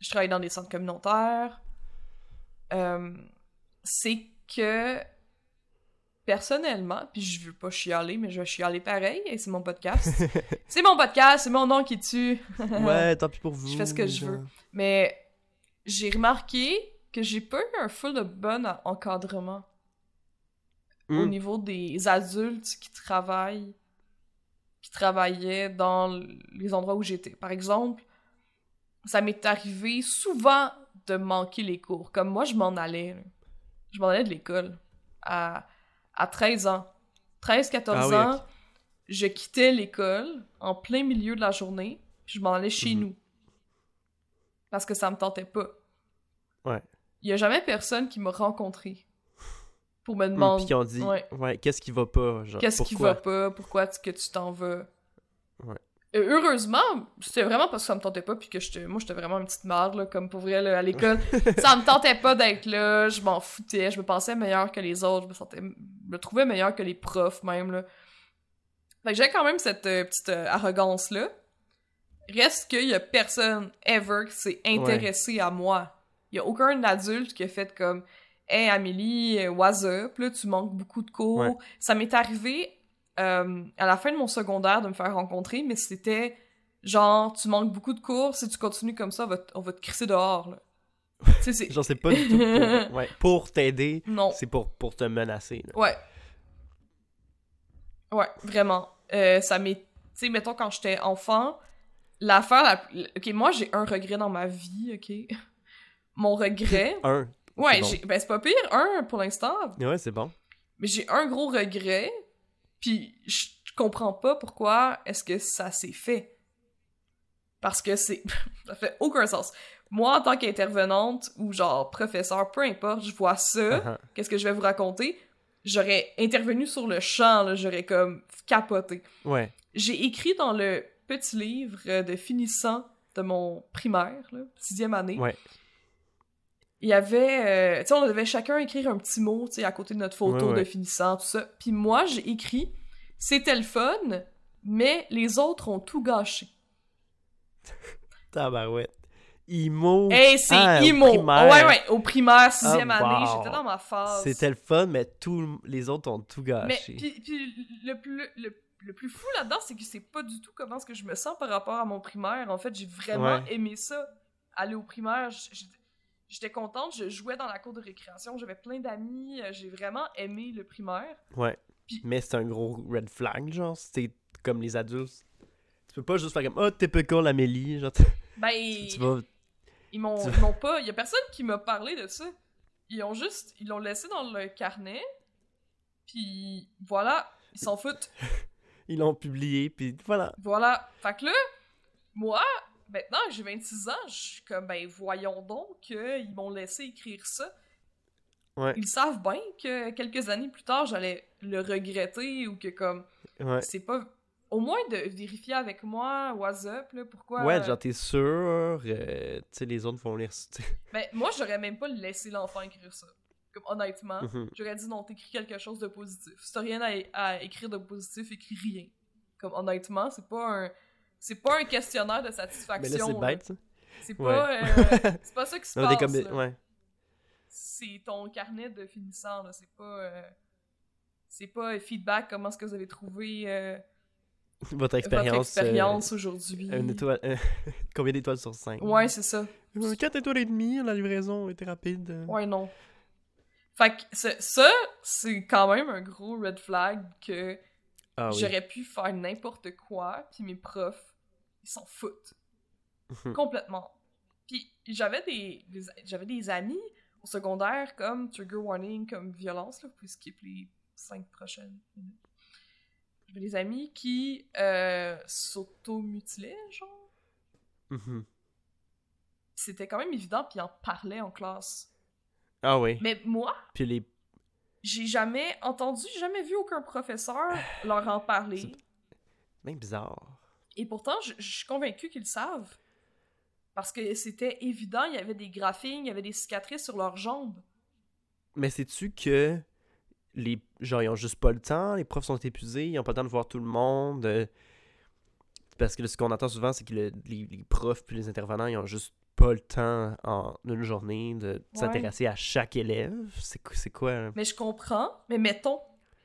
Je travaille dans des centres communautaires. Euh, c'est que personnellement, puis je veux pas chialer, mais je vais chialer pareil, et c'est mon podcast. c'est mon podcast, c'est mon nom qui tue. ouais, tant pis pour vous. Je fais ce que je veux. Mais j'ai remarqué que j'ai pas eu un full de bon en- encadrement au Hmm. niveau des adultes qui travaillent, qui travaillaient dans les endroits où j'étais. Par exemple, ça m'est arrivé souvent de manquer les cours. Comme moi, je m'en allais. là. Je m'en allais de l'école à, à 13 ans. 13-14 Ah oui, ans, je quittais l'école en plein milieu de la journée, puis je m'en allais chez Mhm. nous. Parce que ça me tentait pas. Ouais. Il y a jamais personne qui m'a rencontré pour me demander Puis qui ont dit, Ouais. ouais, qu'est-ce qui va pas, qu'est-ce qui pourquoi? va pas, pourquoi tu- que tu t'en vas? Ouais. Et heureusement, c'était vraiment parce que ça me tentait pas, puis que j'étais, moi j'étais vraiment une petite merde, là, comme pour vrai, là, à l'école. ça me tentait pas d'être là, je m'en foutais, je me pensais meilleure que les autres, je me sentais, je me trouvais meilleure que les profs même, là. Fait que j'avais quand même cette euh, petite euh, arrogance-là. Reste qu'il y a personne, ever, qui s'est intéressé à moi. Il y a aucun adulte qui a fait comme Hey Amélie, euh, what's up? Là, tu manques beaucoup de cours. Ouais. Ça m'est arrivé euh, à la fin de mon secondaire de me faire rencontrer, mais c'était genre, tu manques beaucoup de cours, si tu continues comme ça, on va, t- on va te crisser dehors. Là. Genre, c'est pas du tout pour, ouais, pour t'aider, Non. c'est pour, pour te menacer. là. Ouais. Ouais, vraiment. Euh, ça m'est. Tu sais, mettons, quand j'étais enfant, l'affaire la Ok, moi, j'ai un regret dans ma vie, ok? Mon regret. Un. Ouais, bon. Ben, c'est pas pire, un pour l'instant. Ouais, c'est bon. Mais j'ai un gros regret. Puis je comprends pas pourquoi est-ce que ça s'est fait. Parce que c'est... ça fait aucun sens. Moi, en tant qu'intervenante ou genre professeur, peu importe, je vois ça, Uh-huh. qu'est-ce que je vais vous raconter, j'aurais intervenu sur le champ, j'aurais comme capoté. Ouais. J'ai écrit dans le petit livre de finissant de mon primaire, là, sixième année. Ouais. Il y avait, euh, tu sais, on devait chacun écrire un petit mot, tu sais, à côté de notre photo ouais. de finissant, tout ça. Puis moi, j'ai écrit, c'était le fun, mais les autres ont tout gâché. Tabarouette. Imo. Hey, c'est Ah, au imo. primaire. Ouais, ouais, au primaire, sixième Ah, année, wow. j'étais dans ma phase. C'était le fun, mais tous les autres ont tout Mais gâché. puis, puis le plus le, le plus fou là-dedans, c'est que c'est pas du tout comment ce que je me sens par rapport à mon primaire. En fait, j'ai vraiment Ouais. aimé ça. Aller au primaire, j'étais- contente, je jouais dans la cour de récréation, j'avais plein d'amis, euh, j'ai vraiment aimé le primaire. Ouais. Puis- Mais c'est un gros red flag, genre. C'est comme les adultes. Tu peux pas juste faire comme Oh, typical Amélie. Genre, Ben, tu vas. Ils m'ont tu- ils m'ont pas, il y a personne qui m'a parlé de ça. Ils ont juste, ils l'ont laissé dans le carnet. Puis voilà, ils s'en foutent. Ils l'ont publié, puis voilà. Voilà. Fait que là, moi, maintenant que j'ai 26 ans, je suis comme, ben voyons donc qu'ils m'ont laissé écrire ça. Ouais. Ils savent bien que quelques années plus tard, j'allais le regretter ou que comme, Ouais. c'est pas... Au moins de vérifier avec moi, what's up, là, pourquoi... Ouais, genre, t'es sûr. euh, tu sais, les autres vont lire. Ben, moi, j'aurais même pas laissé l'enfant écrire ça. Comme, honnêtement, Mhm. j'aurais dit non, t'écris quelque chose de positif. Si t'as rien à, à écrire de positif, écris rien. Comme, honnêtement, c'est pas un... C'est pas un questionnaire de Mais satisfaction. là, c'est bête, ça. C'est Ouais. pas, euh, c'est pas ça qui se Non, passe. Ouais. C'est ton carnet de finissant, là. C'est pas. euh, c'est pas euh, feedback, comment est-ce que vous avez trouvé euh, Votre expérience. votre expérience aujourd'hui. euh, une étoile. euh, Combien d'étoiles sur 5 Ouais, c'est ça. 4 étoiles et demie, la livraison était rapide. Ouais, non. Fait que ça, c'est quand même un gros red flag que Ah oui. j'aurais pu faire n'importe quoi, puis mes profs, ils s'en foutent. Mhm. Complètement. Puis j'avais des, des- j'avais des amis au secondaire comme trigger warning, comme violence, là, vous pouvez skip les cinq prochaines minutes. J'avais des amis qui euh, s'automutilaient, genre? Mhm. C'était quand même évident, puis ils en parlaient en classe. Ah oui. Mais moi, Puis les. j'ai jamais entendu, j'ai jamais vu aucun professeur leur en parler. C'est bizarre. Et pourtant, je, je suis convaincue qu'ils le savent. Parce que c'était évident, il y avait des graphines, il y avait des cicatrices sur leurs jambes. Mais sais-tu que les genre ils ont juste pas le temps, les profs sont épuisés, ils ont pas le temps de voir tout le monde. euh, Parce que ce qu'on entend souvent, c'est que le- les, les profs puis les intervenants, ils ont juste pas le temps en une journée de Ouais. s'intéresser à chaque élève. C'est quoi- c'est quoi hein? Mais je comprends, mais mettons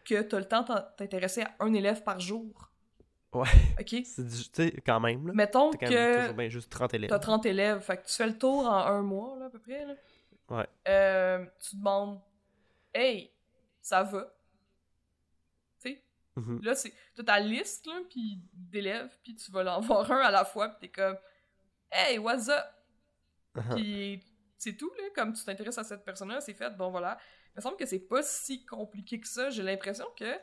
que t'as le temps de t'intéresser à un élève par jour. Ouais. OK? C'est du- Tu sais, quand même, là. Mettons T'as quand même que toujours bien juste 30 élèves. t'as 30 élèves, fait que tu fais le tour en un mois, là, à peu près. Là. Ouais. Euh, tu demandes « Hey, ça va? » Tu sais? Mhm. Là, c'est t'as ta liste là, puis d'élèves, puis tu vas l'en voir un à la fois, puis t'es comme « Hey, what's up? » Uh-huh. Puis c'est tout, là, comme tu t'intéresses à cette personne-là, c'est fait, bon voilà. Il me semble que c'est pas si compliqué que ça. J'ai l'impression que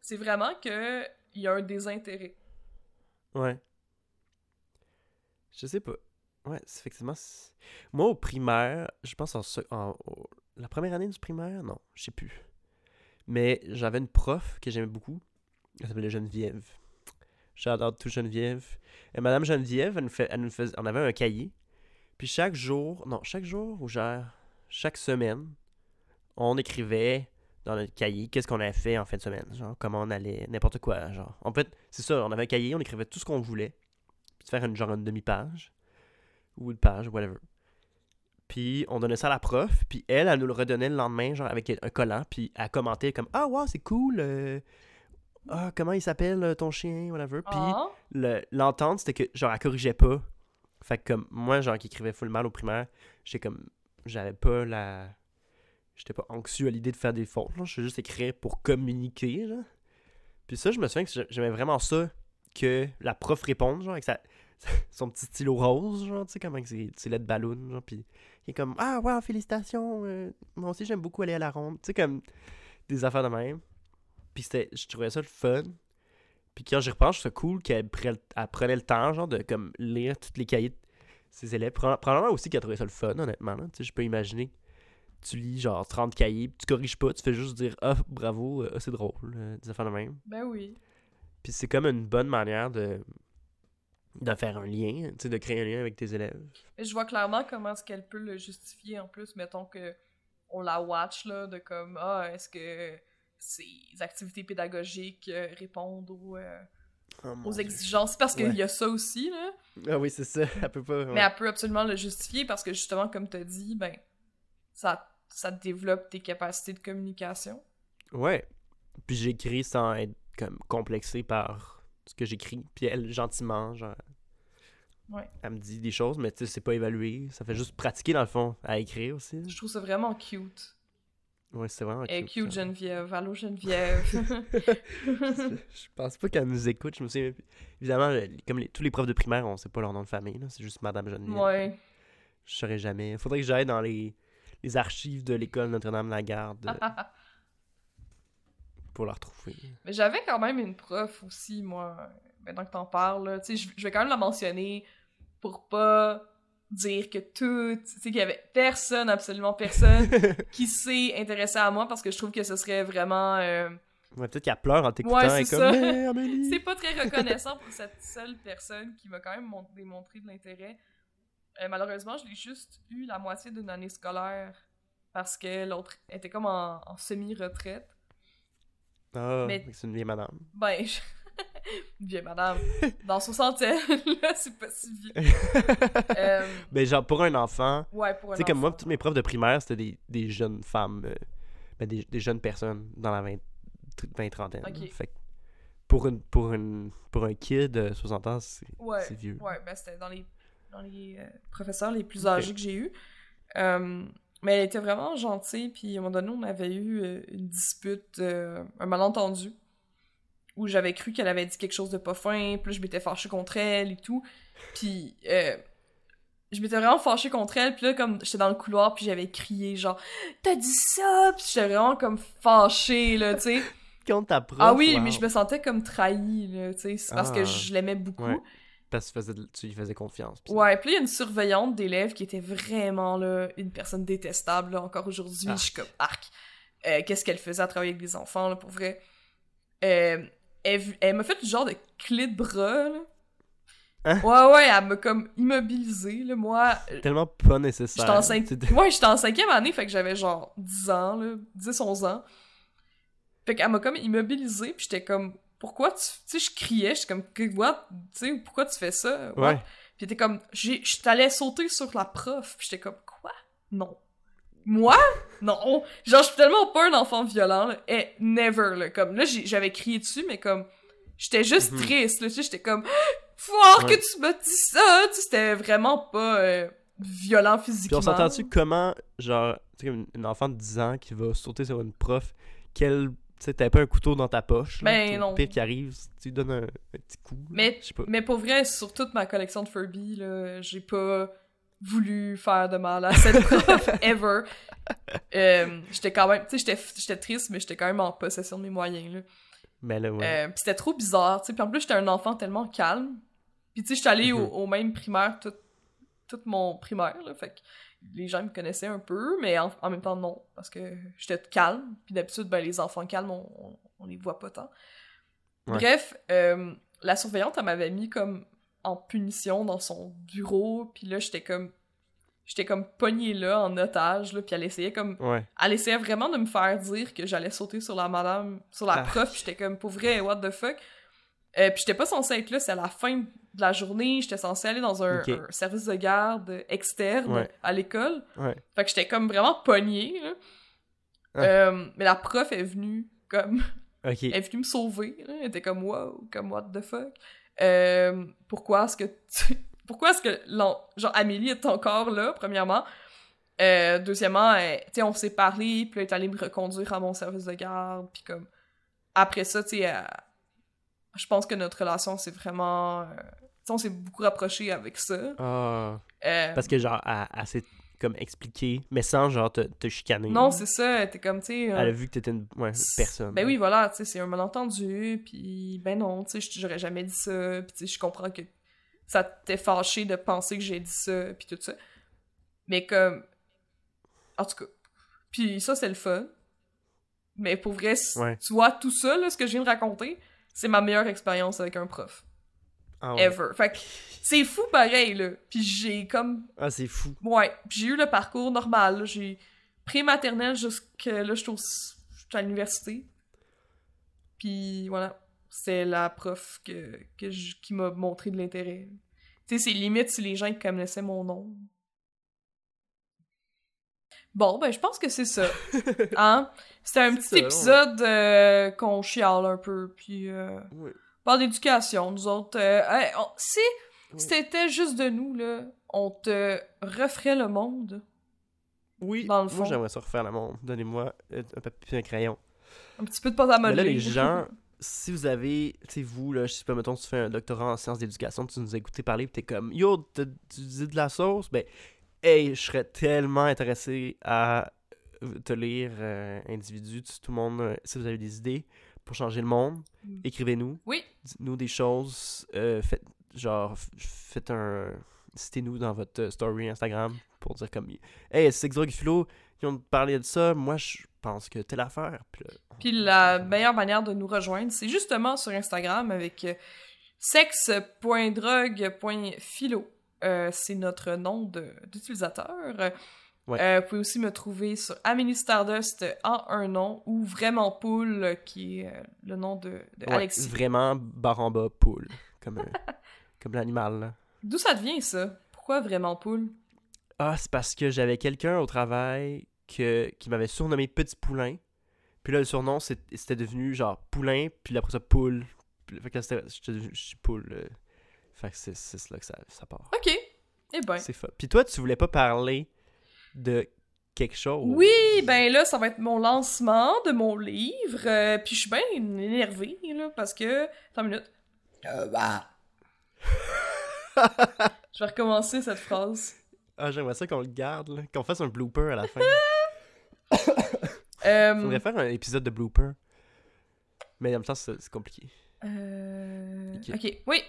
c'est vraiment que il y a un désintérêt. Ouais. Je sais pas. Ouais, effectivement. Moi, au primaire, je pense en, en- la première année du primaire, non, je sais plus. Mais j'avais une prof que j'aimais beaucoup. Elle s'appelait Geneviève. J'adore tout Geneviève. Et Madame Geneviève, elle fait, elle on avait un cahier. Puis chaque jour, non, chaque jour ou chaque semaine, on écrivait dans notre cahier qu'est-ce qu'on avait fait en fin de semaine. Genre comment on allait, n'importe quoi. Genre. En fait, c'est ça, on avait un cahier, on écrivait tout ce qu'on voulait. Puis faire une genre une demi-page. Ou une page, whatever. Puis on donnait ça à la prof, puis elle, elle nous le redonnait le lendemain, genre avec un collant, puis elle commentait comme Ah, wow, c'est cool. euh, Ah, comment il s'appelle euh, ton chien, whatever. Puis Ah, le- l'entente, c'était que, genre, elle corrigeait pas. Fait que, comme, moi, genre, qui écrivait full mal au primaire, j'étais comme, j'avais pas la. J'étais pas anxieux à l'idée de faire des fautes. Je juste écrire pour communiquer, genre. Puis ça, je me souviens que j'ai- j'aimais vraiment ça, que la prof réponde, genre, avec sa, son petit stylo rose, genre, tu sais, comme avec ses, ses lettres ballon, genre, puis il est comme, ah, wow, félicitations, euh, moi aussi, j'aime beaucoup aller à la ronde, tu sais, comme des affaires de même. Puis c'était, je trouvais ça le fun. Puis quand j'y repense, je trouve ça cool qu'elle pre- elle prenait le temps, genre, de comme lire tous les cahiers de ses élèves. Proba- Probablement aussi qu'elle trouvait ça le fun, honnêtement. Tu sais, je peux imaginer. Tu lis genre 30 cahiers, puis tu corriges pas, tu fais juste dire Ah, bravo, euh, ah, c'est drôle, euh, des affaires de même. Ben oui. Puis c'est comme une bonne manière de, de faire un lien, tu sais, de créer un lien avec tes élèves. Je vois clairement comment est-ce qu'elle peut le justifier en plus, mettons que on la watch là, de comme ah est-ce que ces activités pédagogiques euh, répondent aux, euh, Oh aux Dieu. exigences? Parce qu'il Ouais. y a ça aussi là. Ah oui, c'est ça. Elle peut pas. Mais elle peut absolument le justifier parce que justement comme tu as dit, ben ça ça développe tes capacités de communication. Ouais. Puis j'écris sans être comme complexé par ce que j'écris. Puis elle, gentiment, genre. Ouais. Elle me dit des choses, mais tu sais, c'est pas évalué. Ça fait juste pratiquer, dans le fond, à écrire aussi. Je trouve ça vraiment cute. Ouais, c'est vraiment Et cute. cute ça. Geneviève, allô Geneviève. je pense pas qu'elle nous écoute. Je me souviens. Évidemment, comme les- tous les profs de primaire, on sait pas leur nom de famille. C'est juste Madame Geneviève. ouais. Je saurais jamais. Faudrait que j'aille dans les, les archives de l'école Notre-Dame-la-Garde pour la retrouver. Mais j'avais quand même une prof aussi, moi, maintenant que t'en parles. Tu sais, je je vais quand même la mentionner pour pas dire que tout, tu sais, qu'il y avait personne, absolument personne, qui s'est intéressé à moi parce que je trouve que ce serait vraiment. euh, Ouais, peut-être qu'elle pleure en t'écoutant. Ouais, c'est comme! C'est pas très reconnaissant pour cette seule personne qui m'a quand même mon- démontré de l'intérêt. Euh, malheureusement, je l'ai juste eu la moitié d'une année scolaire parce que l'autre était comme en, en semi-retraite. Ah, Mais- c'est une vieille madame. Ben, je... vieille madame, dans soixantaine, là, c'est pas si vieux. Euh, Ben, genre, pour un enfant, ouais, pour un tu sais, comme moi, enfant. tous mes profs de primaire, c'était des, des jeunes femmes, euh, ben, des, des jeunes personnes dans la 20 20 trentaine. Fait que pour, une, pour, une, pour un kid de 60 ans, c'est Ouais, vieux. ouais, ben c'était dans les, dans les euh, professeurs les plus âgés que j'ai eu. Euh, mais elle était vraiment gentille, puis à un moment donné, on avait eu euh, une dispute, euh, un malentendu, où j'avais cru qu'elle avait dit quelque chose de pas fin, puis là, je m'étais fâchée contre elle et tout. Puis euh, je m'étais vraiment fâchée contre elle, puis là, comme j'étais dans le couloir, puis j'avais crié genre « T'as dit ça! » Puis j'étais vraiment comme fâchée, là, tu sais. Contre ta prof, Ah oui, wow. mais je me sentais comme trahie, là, tu sais. Parce Ah. que je l'aimais beaucoup. Ouais. Parce que tu, lui faisais confiance. Ouais, puis il y a une surveillante d'élèves qui était vraiment là, une personne détestable. Là, encore aujourd'hui, je suis comme arc. Euh, Qu'est-ce qu'elle faisait à travailler avec des enfants, là, pour vrai? Euh, elle elle m'a fait du genre de clé de bras, là. Hein? Ouais, ouais, elle m'a comme immobilisée, là. Moi, euh, Tellement pas nécessaire. j'étais en, ouais, j'étais en cinquième année, fait que j'avais genre 10 ans, là, 10, 11 ans. Fait qu'elle m'a comme immobilisée, puis j'étais comme, pourquoi tu... Tu sais, je criais, j'étais comme, what? Tu sais, pourquoi tu fais ça? What? Ouais. Puis t'es comme, je t'allais sauter sur la prof. Puis j'étais comme, quoi? Non. Moi? Non. Genre, je suis tellement pas un enfant violent, là. Et never, là. Comme, là, j'avais crié dessus, mais comme, j'étais juste Mhm. triste, là. Tu sais, j'étais comme, fort Ouais. que tu m'as dit ça! Tu c'était vraiment pas euh, violent Puis physiquement. on s'entend-tu comment, genre, tu sais, une enfant de 10 ans qui va sauter sur une prof, qu'elle, tu sais, t'avais pas un couteau dans ta poche. là, Ben sais, non. Pire qui arrive, tu lui donnes un, un petit coup. là, Mais- pas. Mais pour vrai, sur toute ma collection de Furby, là, j'ai pas voulu faire de mal à cette prof, ever. Euh, j'étais quand même, tu sais, j'étais- j'étais triste, mais j'étais quand même en possession de mes moyens, là. Mais là, ouais. Euh, pis c'était trop bizarre, tu sais. Puis en plus, j'étais un enfant tellement calme. Puis tu sais, j'étais allée au, Mhm. au même primaire tout, tout mon primaire, là. Fait que les gens me connaissaient un peu, mais en, en même temps, non. Parce que j'étais calme. Puis d'habitude, ben, les enfants calmes, on, les voit pas tant. Ouais. Bref, euh, la surveillante, elle m'avait mis comme en punition dans son bureau. Puis là, j'étais comme... J'étais comme pognée là, en otage, là, puis elle essayait comme Ouais. elle essayait vraiment de me faire dire que j'allais sauter sur la madame, sur la Ah. prof, j'étais comme, pour vrai, what the fuck? Euh, puis j'étais pas censée être là, c'est à la fin de la journée, j'étais censée aller dans un, service de garde externe Ouais. à l'école. Ouais. Fait que j'étais comme vraiment pognée, là. Ah. Euh, mais la prof est venue, comme, elle est venue me sauver, là. Elle était comme, wow, comme, what the fuck? Euh, pourquoi est-ce que tu... Pourquoi est-ce que, genre, Amélie est encore là, premièrement? Euh, deuxièmement, elle- tu sais, on s'est parlé, puis elle est allée me reconduire à mon service de garde, puis comme... Après ça, tu sais, elle- je pense que notre relation, c'est vraiment... euh, tu sais, on s'est beaucoup rapproché avec ça. Euh, Parce que, genre, elle, s'est comme expliquer, mais sans genre te, te chicaner. Non, c'est ça, t'es comme, tu sais... euh, Elle a vu que t'étais une ouais, personne. Ben oui, voilà, tu sais, c'est un malentendu, puis ben non, tu sais, j'aurais jamais dit ça, puis tu sais, je comprends que ça t'est fâché de penser que j'ai dit ça, puis tout ça. Mais comme... En tout cas. Puis ça, c'est le fun. Mais pour vrai, Ouais. tu vois, tout ça, là, ce que je viens de raconter, c'est ma meilleure expérience avec un prof. Ah, ouais. Ever. Fait que c'est fou pareil, là. Puis j'ai comme Ah, c'est fou. Ouais, puis j'ai eu le parcours normal. J'ai pré-maternelle jusqu'à là, au- j'étais à l'université. Puis voilà, c'est la prof que, que je- qui m'a montré de l'intérêt. Tu sais, c'est limite si les gens qui connaissaient mon nom. Bon, ben je pense que c'est ça. Hein? C'était un petit ça, ouais. épisode euh, qu'on chiale un peu, puis euh, Ouais. parle d'éducation, nous autres. euh, hey, on- si Oui. c'était juste de nous, là, on te referait le monde? Oui, Dans le fond. moi j'aimerais ça refaire le monde. Donnez-moi un papier et un crayon. Un petit peu de pâte à Mais là, modeler. les gens, si vous avez, tu sais, vous, là, je sais pas, mettons, tu fais un doctorat en sciences d'éducation, tu nous as écouté parler, pis t'es comme, yo, tu dis de la sauce, ben, hey, je serais tellement intéressé à euh, te lire, euh, individu, tout le monde, euh, si vous avez des idées pour changer le monde, Mm. écrivez-nous, Oui, dites-nous des choses, euh, faites, genre, faites un, citez-nous dans votre story Instagram pour dire comme, hey, c'est Xrog Philo, ils ont parlé de ça, moi, je pense que telle affaire, puis là, on- Puis la meilleure manière de nous rejoindre, c'est justement sur Instagram avec sexe.drogue.philo. Euh, c'est notre nom d'utilisateur. Ouais. Euh, vous pouvez aussi me trouver sur Amélie Stardust en un nom ou Vraiment Poule, qui est euh, le nom de, de Ouais, Alexis. Vraiment barre en bas poule. Comme, comme l'animal. D'où ça devient ça? Pourquoi Vraiment Poule? Ah, c'est parce que j'avais quelqu'un au travail que, qui m'avait surnommé Petit Poulain. Puis là, le surnom, c'était devenu genre Poulain, puis après ça, Poule. Puis, fait que là, je suis Poule. euh. Fait que c'est c'est là que ça, ça part. Ok. Eh ben. C'est fun. Puis toi, tu voulais pas parler de quelque chose? Oui, ben là, ça va être mon lancement de mon livre. euh, puis je suis bien énervée, là, parce que... Attends une minute. Euh, bah. je vais recommencer cette phrase. Ah, j'aimerais ça qu'on le garde, là. Qu'on fasse un blooper à la fin. Euh, Faudrait faire un épisode de blooper. Mais en même temps, c'est c'est compliqué. euh, Ok. ok, oui.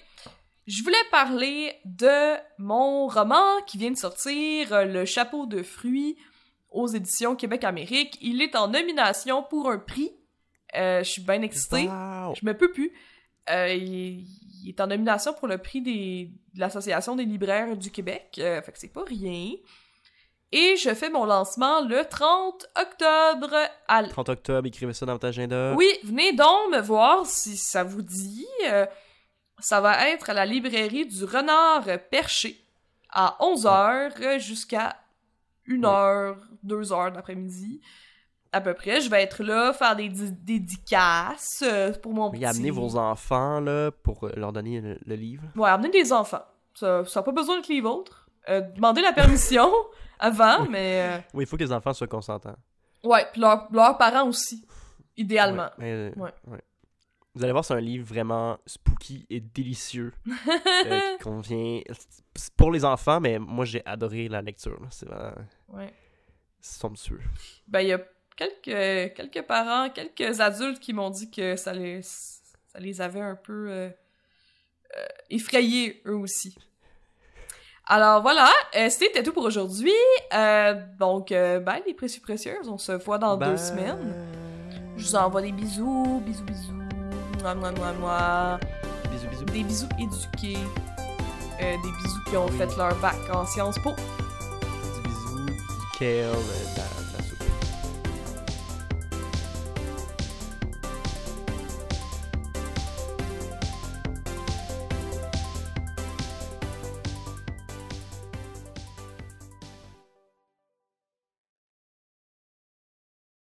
Je voulais parler de mon roman qui vient de sortir, euh, Le chapeau de fruits, aux éditions Québec-Amérique. Il est en nomination pour un prix. Euh, je suis bien excitée. Wow! Je me peux plus. Euh, il, il est en nomination pour le prix des, de l'Association des libraires du Québec. euh, fait que c'est pas rien. Et je fais mon lancement le 30 octobre. À l- 30 octobre, écrivez ça dans votre agenda. Oui, venez donc me voir si ça vous dit. Euh, ça va être à la librairie du Renard Perché à 11h jusqu'à 1h, 2h d'après-midi. À peu près, je vais être là, faire des di- dédicaces euh, pour mon petit... amenez vos enfants là, pour euh, leur donner le, le livre? Ouais, amenez des enfants. Ça n'a pas besoin de les vôtres. Euh, demandez la permission avant, mais... Oui, il faut que les enfants soient consentants. euh, ouais, puis leurs leurs parents aussi, idéalement. Ouais, mais, euh, Ouais. ouais. Vous allez voir, c'est un livre vraiment spooky et délicieux euh, qui convient. C'est pour les enfants, mais moi j'ai adoré la lecture. C'est vraiment Ouais. somptueux. Ben, il y a quelques, quelques parents, quelques adultes qui m'ont dit que ça les, ça les avait un peu euh, euh, effrayés, eux aussi. Alors voilà, euh, c'était tout pour aujourd'hui. Donc, ben, les précieux précieuses, on se voit dans deux semaines. Je vous envoie des bisous, bisous, bisous. Moi, moi, moi, moi. Bisous, bisous. Des bisous éduqués. Euh, des bisous qui ont fait leur bac en Sciences Po. Bisous, bisous. Kel, euh,